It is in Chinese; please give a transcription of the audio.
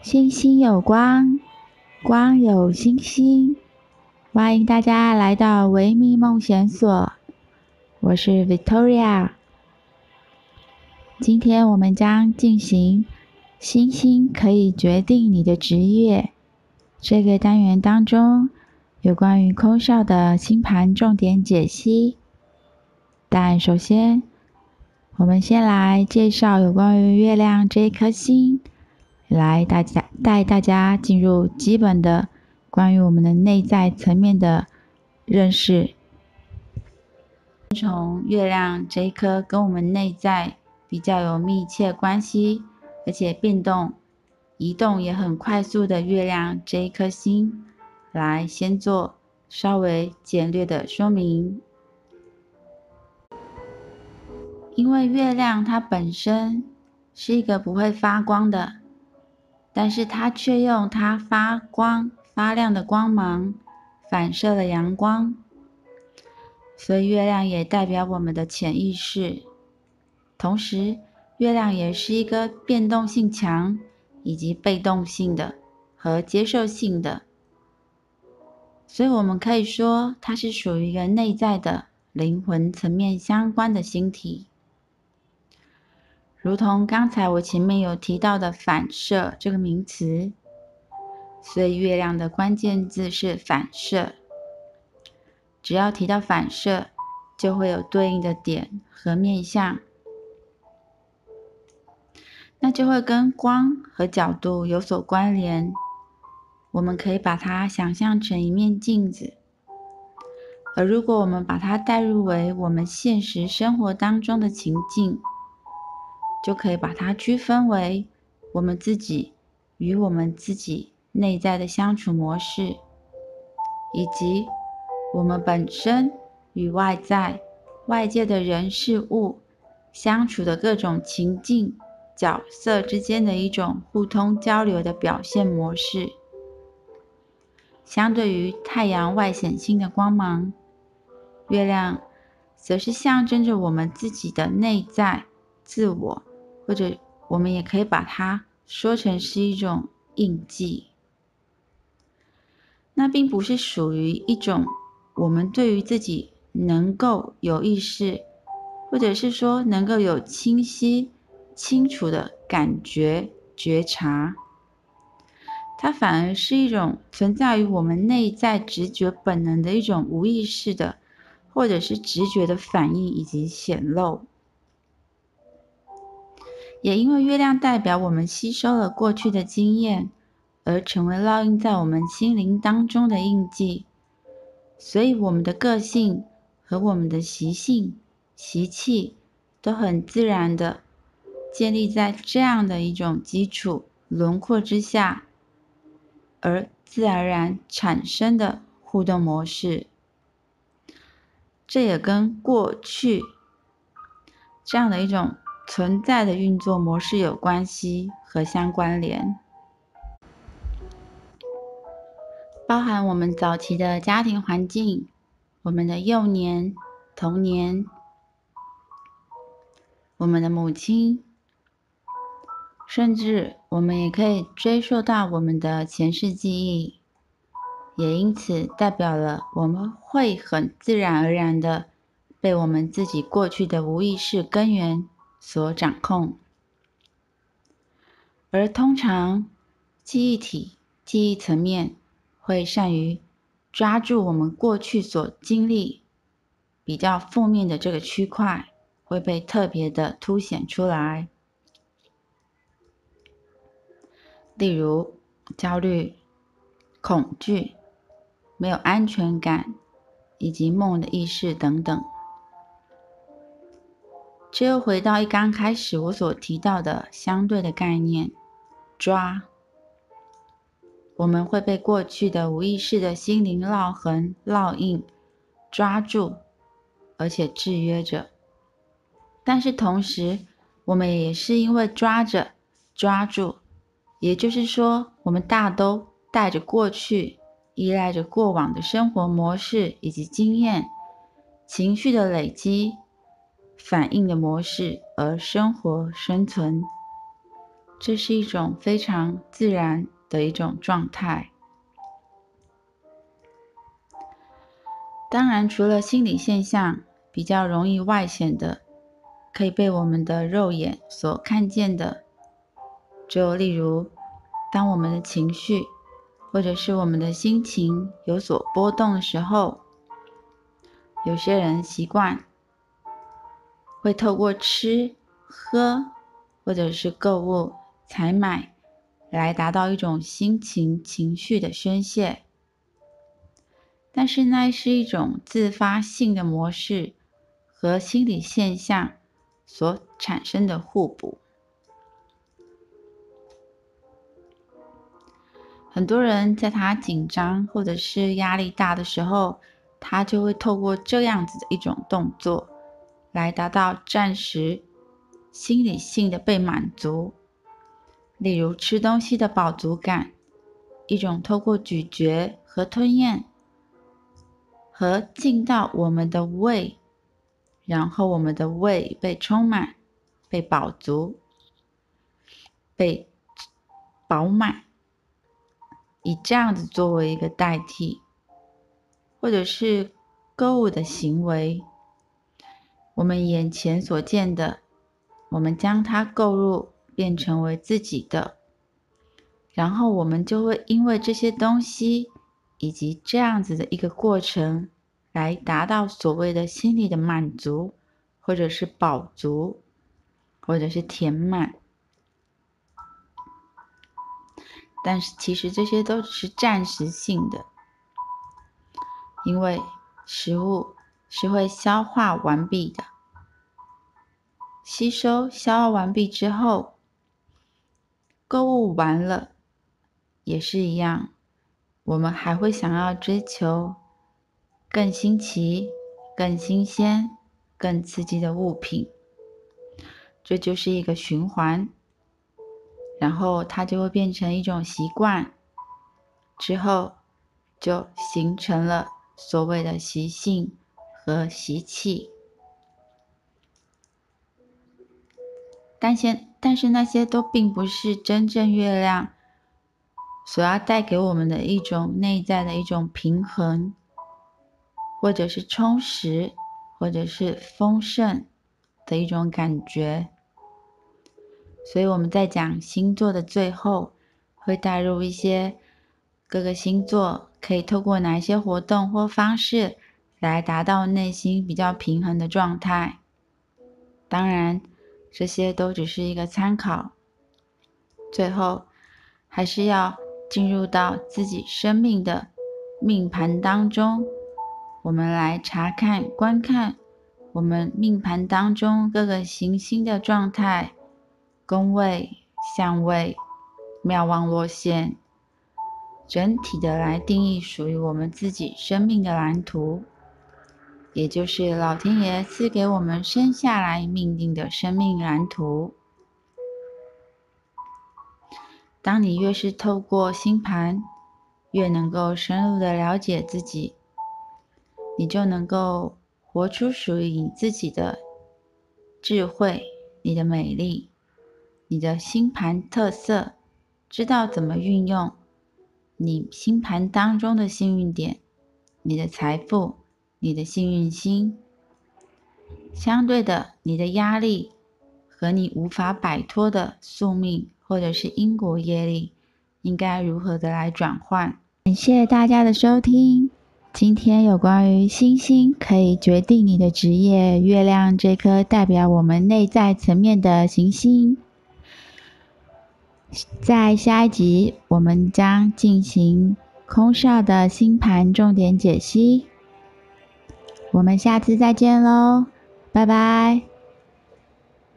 星星有光，光有星星。欢迎大家来到维密梦想所，我是 Victoria。今天我们将进行“星星可以决定你的职业”这个单元当中有关于空少的星盘重点解析。但首先，我们先来介绍有关于月亮这一颗星。来，大家带大家进入基本的关于我们的内在层面的认识。从月亮这一颗跟我们内在比较有密切关系，而且变动、移动也很快速的月亮这一颗星，来先做稍微简略的说明。因为月亮它本身是一个不会发光的。但是它却用它发光发亮的光芒反射了阳光，所以月亮也代表我们的潜意识。同时，月亮也是一个变动性强以及被动性的和接受性的，所以我们可以说它是属于一个内在的灵魂层面相关的星体。如同刚才我前面有提到的“反射”这个名词，所以月亮的关键字是“反射”。只要提到反射，就会有对应的点和面向，那就会跟光和角度有所关联。我们可以把它想象成一面镜子，而如果我们把它带入为我们现实生活当中的情境。就可以把它区分为我们自己与我们自己内在的相处模式，以及我们本身与外在外界的人事物相处的各种情境角色之间的一种互通交流的表现模式。相对于太阳外显性的光芒，月亮则是象征着我们自己的内在自我。或者，我们也可以把它说成是一种印记。那并不是属于一种我们对于自己能够有意识，或者是说能够有清晰、清楚的感觉、觉察。它反而是一种存在于我们内在直觉本能的一种无意识的，或者是直觉的反应以及显露。也因为月亮代表我们吸收了过去的经验，而成为烙印在我们心灵当中的印记，所以我们的个性和我们的习性、习气都很自然的建立在这样的一种基础轮廓之下，而自然而然产生的互动模式。这也跟过去这样的一种。存在的运作模式有关系和相关联，包含我们早期的家庭环境、我们的幼年、童年、我们的母亲，甚至我们也可以追溯到我们的前世记忆，也因此代表了我们会很自然而然的被我们自己过去的无意识根源所掌控，而通常记忆体、记忆层面会善于抓住我们过去所经历比较负面的这个区块，会被特别的凸显出来。例如焦虑、恐惧、没有安全感，以及梦的意识等等。这又回到一刚开始我所提到的相对的概念，抓。我们会被过去的无意识的心灵烙痕、烙印抓住，而且制约着。但是同时，我们也是因为抓着、抓住，也就是说，我们大都带着过去，依赖着过往的生活模式以及经验、情绪的累积。反应的模式而生活生存，这是一种非常自然的一种状态。当然，除了心理现象比较容易外显的，可以被我们的肉眼所看见的，就例如，当我们的情绪或者是我们的心情有所波动的时候，有些人习惯会透过吃、喝或者是购物、采买来达到一种心情、情绪的宣泄，但是那是一种自发性的模式和心理现象所产生的互补。很多人在他紧张或者是压力大的时候，他就会透过这样子的一种动作，来达到暂时心理性的被满足。例如吃东西的饱足感，一种透过咀嚼和吞咽，和进到我们的胃，然后我们的胃被充满、被饱足、被饱满。以这样子作为一个代替，或者是购物的行为，我们眼前所见的，我们将它购入，变成为自己的，然后我们就会因为这些东西以及这样子的一个过程，来达到所谓的心理的满足，或者是饱足，或者是填满。但是其实这些都只是暂时性的，因为食物是会消化完毕的，吸收消化完毕之后，购物完了也是一样，我们还会想要追求更新奇、更新鲜、更刺激的物品，这就是一个循环。然后它就会变成一种习惯，之后就形成了所谓的习性和习气。但现但是那些都并不是真正月亮所要带给我们的一种内在的一种平衡，或者是充实，或者是丰盛的一种感觉。所以我们在讲星座的最后，会带入一些各个星座可以透过哪一些活动或方式来达到内心比较平衡的状态。当然，这些都只是一个参考。最后，还是要进入到自己生命的命盘当中，我们来查看、观看我们命盘当中各个行星的状态。宫位、相位、庙旺落陷，整体的来定义属于我们自己生命的蓝图，也就是老天爷赐给我们生下来命定的生命蓝图。当你越是透过星盘，越能够深入的了解自己，你就能够活出属于你自己的智慧，你的美丽。你的星盘特色，知道怎么运用你星盘当中的幸运点，你的财富，你的幸运星。相对的，你的压力和你无法摆脱的宿命或者是因果业力，应该如何的来转换？感谢大家的收听。今天有关于星星可以决定你的职业，月亮这颗代表我们内在层面的行星。在下一集，我们将进行空少的星盘重点解析。我们下次再见喽，拜拜。